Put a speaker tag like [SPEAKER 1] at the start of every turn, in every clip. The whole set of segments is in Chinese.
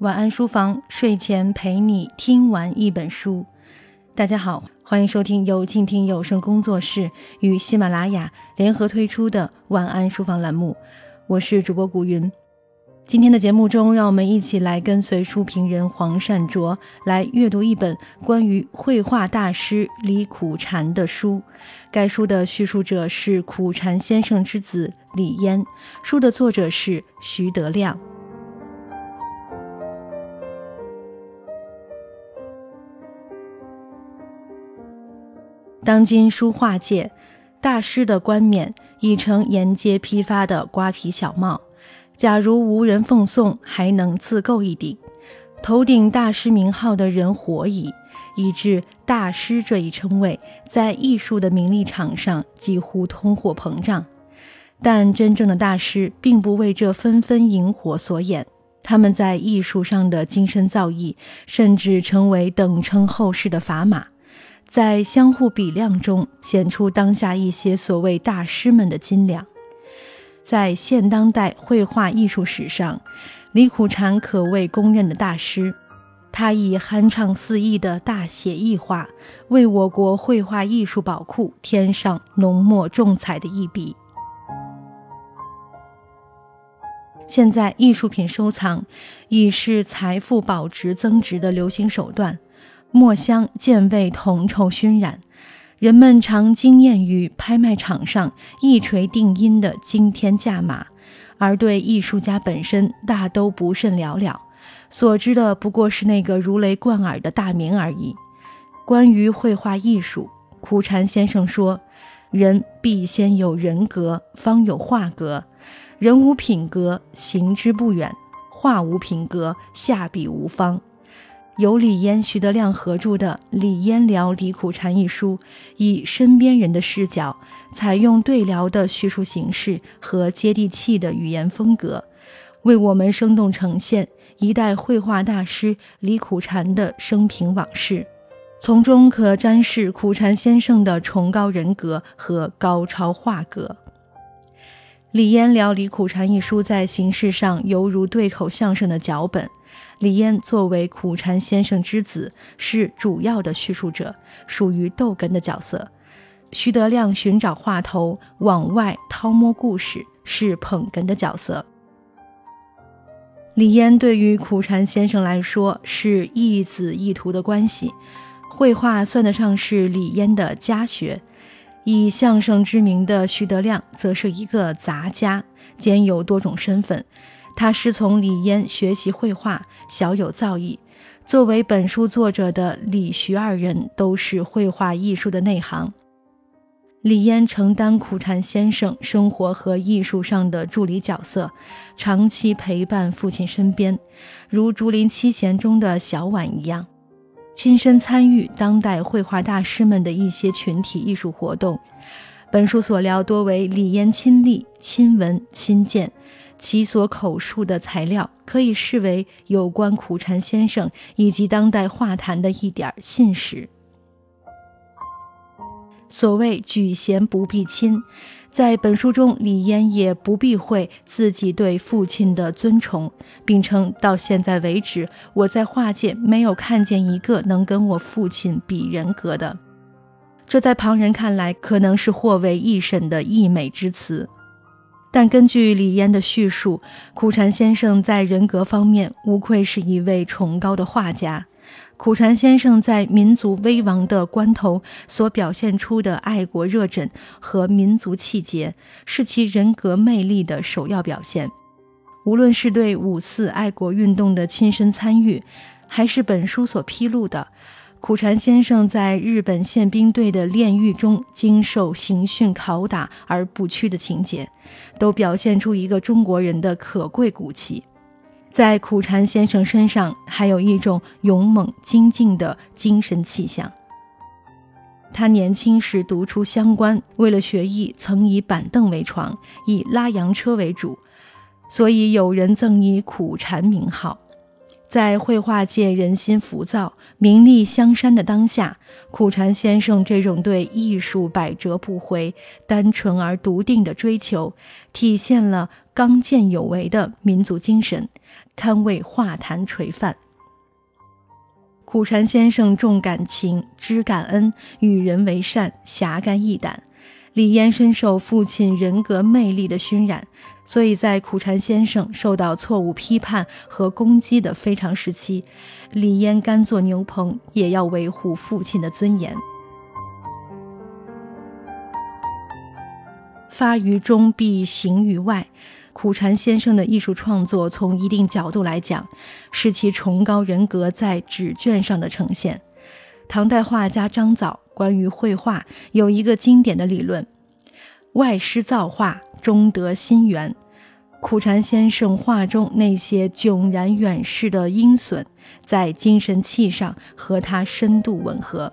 [SPEAKER 1] 晚安书房，睡前陪你听完一本书。大家好，欢迎收听由静听有声工作室与喜马拉雅联合推出的晚安书房栏目，我是主播古云。今天的节目中，让我们一起来跟随书评人黄善卓来阅读一本关于绘画大师李苦禅的书。该书的叙述者是苦禅先生之子李嫣，书的作者是徐德亮。当今书画界，大师的冠冕已成沿街批发的瓜皮小帽。假如无人奉送，还能自购一顶。头顶大师名号的人火矣，以致大师这一称谓在艺术的名利场上几乎通货膨胀。但真正的大师并不为这纷纷萤火所掩，他们在艺术上的精深造诣，甚至成为等称后世的砝码。在相互比量中显出当下一些所谓大师们的斤两。在现当代绘画艺术史上，李苦禅可谓公认的大师。他以酣畅肆意的大写意画，为我国绘画艺术宝库添上浓墨重彩的一笔。现在，艺术品收藏已是财富保值增值的流行手段。墨香渐被铜臭熏染，人们常惊艳于拍卖场上一锤定音的惊天价码，而对艺术家本身大都不甚了了，所知的不过是那个如雷贯耳的大名而已。关于绘画艺术，苦禅先生说：“人必先有人格，方有画格；人无品格，行之不远；画无品格，下笔无方。”由李嫣、徐德亮合著的《李嫣聊李苦禅》一书，以身边人的视角，采用对聊的叙述形式和接地气的语言风格，为我们生动呈现一代绘画大师李苦禅的生平往事，从中可瞻视苦禅先生的崇高人格和高超画格。《李嫣聊李苦禅》一书在形式上犹如对口相声的脚本。李嫣作为苦禅先生之子，是主要的叙述者，属于逗哏的角色。徐德亮寻找话头，往外掏摸故事，是捧哏的角色。李嫣对于苦禅先生来说是一子一徒的关系，绘画算得上是李嫣的家学。以相声知名的徐德亮，则是一个杂家，兼有多种身份。他师从李嫣学习绘画，小有造诣。作为本书作者的李徐二人，都是绘画艺术的内行。李嫣承担苦禅先生生活和艺术上的助理角色，长期陪伴父亲身边，如《竹林七贤》中的小婉一样，亲身参与当代绘画大师们的一些群体艺术活动。本书所聊多为李嫣亲历、亲闻、亲见。其所口述的材料可以视为有关苦禅先生以及当代画坛的一点信史。所谓举贤不避亲，在本书中，李嫣也不避讳自己对父亲的尊崇，并称到现在为止，我在画界没有看见一个能跟我父亲比人格的。这在旁人看来，可能是或为一审的溢美之词。但根据李嫣的叙述，苦禅先生在人格方面无愧是一位崇高的画家。苦禅先生在民族危亡的关头所表现出的爱国热忱和民族气节，是其人格魅力的首要表现。无论是对五四爱国运动的亲身参与，还是本书所披露的。苦禅先生在日本宪兵队的炼狱中经受刑讯拷打而不屈的情节，都表现出一个中国人的可贵骨气。在苦禅先生身上，还有一种勇猛精进的精神气象。他年轻时读出乡关，为了学艺，曾以板凳为床，以拉洋车为主，所以有人赠以苦禅名号。在绘画界人心浮躁、名利相山的当下，苦禅先生这种对艺术百折不回、单纯而笃定的追求，体现了刚健有为的民族精神，堪为画坛垂范。苦禅先生重感情，知感恩，与人为善，侠肝义胆。李嫣深受父亲人格魅力的熏染，所以在苦禅先生受到错误批判和攻击的非常时期，李嫣甘做牛棚，也要维护父亲的尊严。发于中，必行于外。苦禅先生的艺术创作，从一定角度来讲，是其崇高人格在纸卷上的呈现。唐代画家张藻。关于绘画有一个经典的理论：外施造化，中得心源。苦禅先生画中那些迥然远视的鹰隼，在精神气上和他深度吻合，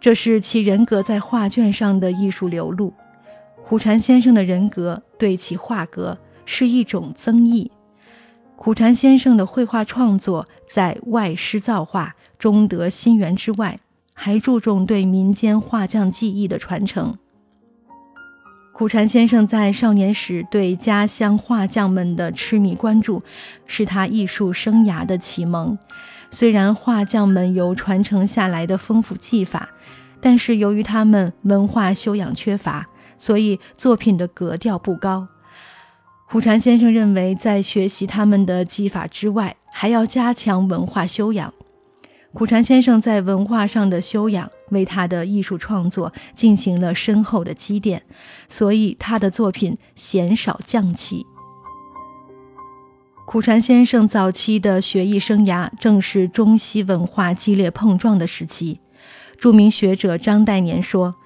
[SPEAKER 1] 这是其人格在画卷上的艺术流露。苦禅先生的人格对其画格是一种增益。苦禅先生的绘画创作在外施造化，中得心源之外。还注重对民间画匠技艺的传承。苦禅先生在少年时对家乡画匠们的痴迷关注，是他艺术生涯的启蒙。虽然画匠们有传承下来的丰富技法，但是由于他们文化修养缺乏，所以作品的格调不高。苦禅先生认为，在学习他们的技法之外，还要加强文化修养。苦禅先生在文化上的修养，为他的艺术创作进行了深厚的积淀，所以他的作品鲜少匠气。苦禅先生早期的学艺生涯，正是中西文化激烈碰撞的时期。著名学者张岱年说：“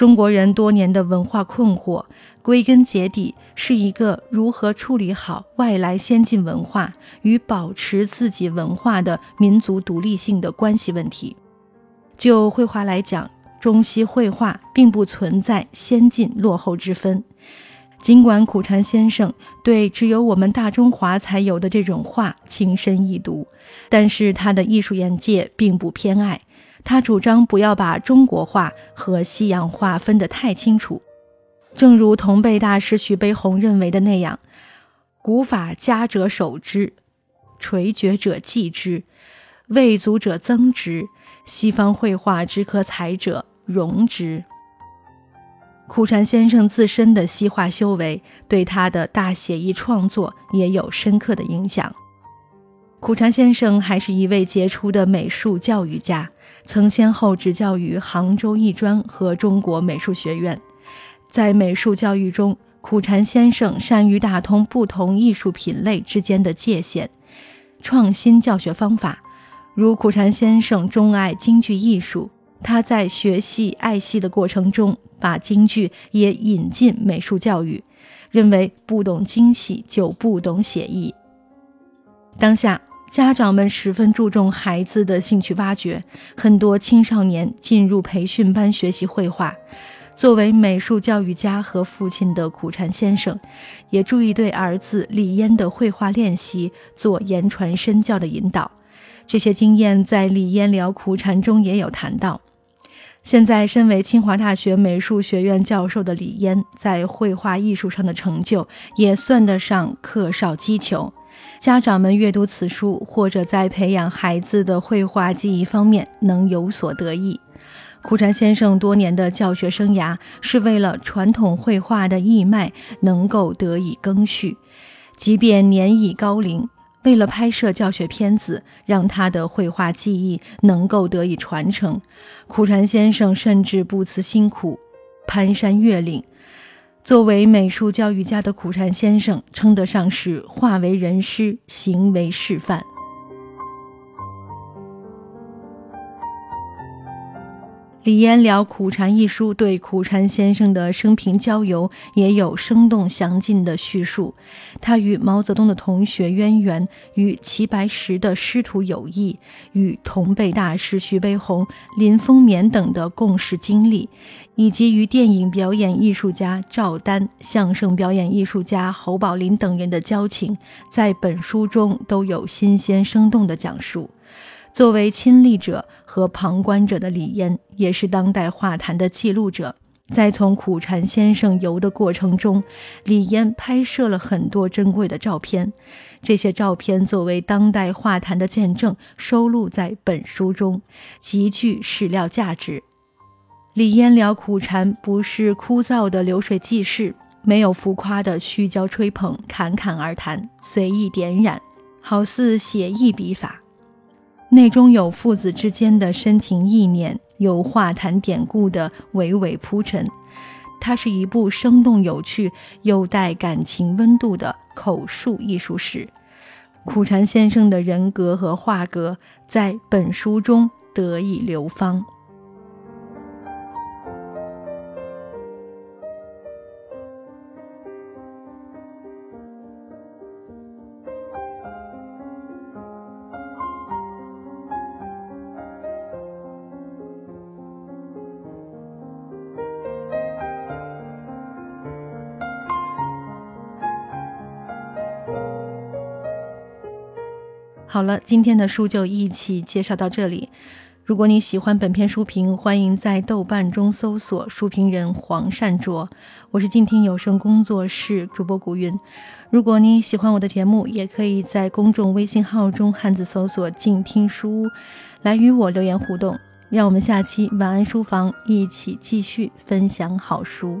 [SPEAKER 1] 中国人多年的文化困惑。”归根结底是一个如何处理好外来先进文化与保持自己文化的民族独立性的关系问题。就绘画来讲，中西绘画并不存在先进落后之分。尽管苦禅先生对只有我们大中华才有的这种画情深意笃，但是他的艺术眼界并不偏爱。他主张不要把中国画和西洋画分得太清楚。正如同辈大师徐悲鸿认为的那样，古法家者守之，垂绝者继之，未足者增之。西方绘画之可采者容之。苦禅先生自身的西化修为，对他的大写意创作也有深刻的影响。苦禅先生还是一位杰出的美术教育家，曾先后执教于杭州艺专和中国美术学院。在美术教育中，苦禅先生善于打通不同艺术品类之间的界限，创新教学方法。如苦禅先生钟爱京剧艺术，他在学戏爱戏的过程中，把京剧也引进美术教育，认为不懂京戏就不懂写意。当下家长们十分注重孩子的兴趣挖掘，很多青少年进入培训班学习绘画。作为美术教育家和父亲的苦禅先生，也注意对儿子李嫣的绘画练习做言传身教的引导。这些经验在李嫣聊苦禅中也有谈到。现在身为清华大学美术学院教授的李嫣，在绘画艺术上的成就也算得上课少击球。家长们阅读此书，或者在培养孩子的绘画技艺方面能有所得益。苦禅先生多年的教学生涯，是为了传统绘画的义脉能够得以更续。即便年已高龄，为了拍摄教学片子，让他的绘画技艺能够得以传承，苦禅先生甚至不辞辛苦，攀山越岭。作为美术教育家的苦禅先生，称得上是化为人师，行为示范。李嫣聊苦禅一书，对苦禅先生的生平交游也有生动详尽的叙述。他与毛泽东的同学渊源，与齐白石的师徒友谊，与同辈大师徐悲鸿、林风眠等的共事经历，以及与电影表演艺术家赵丹、相声表演艺术家侯宝林等人的交情，在本书中都有新鲜生动的讲述。作为亲历者和旁观者的李嫣，也是当代画坛的记录者。在从苦禅先生游的过程中，李嫣拍摄了很多珍贵的照片。这些照片作为当代画坛的见证，收录在本书中，极具史料价值。李嫣聊苦禅不是枯燥的流水记事，没有浮夸的虚焦吹捧，侃侃而谈，随意点染，好似写意笔法。内中有父子之间的深情意念，有画坛典故的娓娓铺陈。它是一部生动有趣又带感情温度的口述艺术史。苦禅先生的人格和画格在本书中得以流芳。好了，今天的书就一起介绍到这里。如果你喜欢本篇书评，欢迎在豆瓣中搜索“书评人黄善卓”。我是静听有声工作室主播古云。如果你喜欢我的节目，也可以在公众微信号中汉字搜索“静听书屋”来与我留言互动。让我们下期晚安书房一起继续分享好书。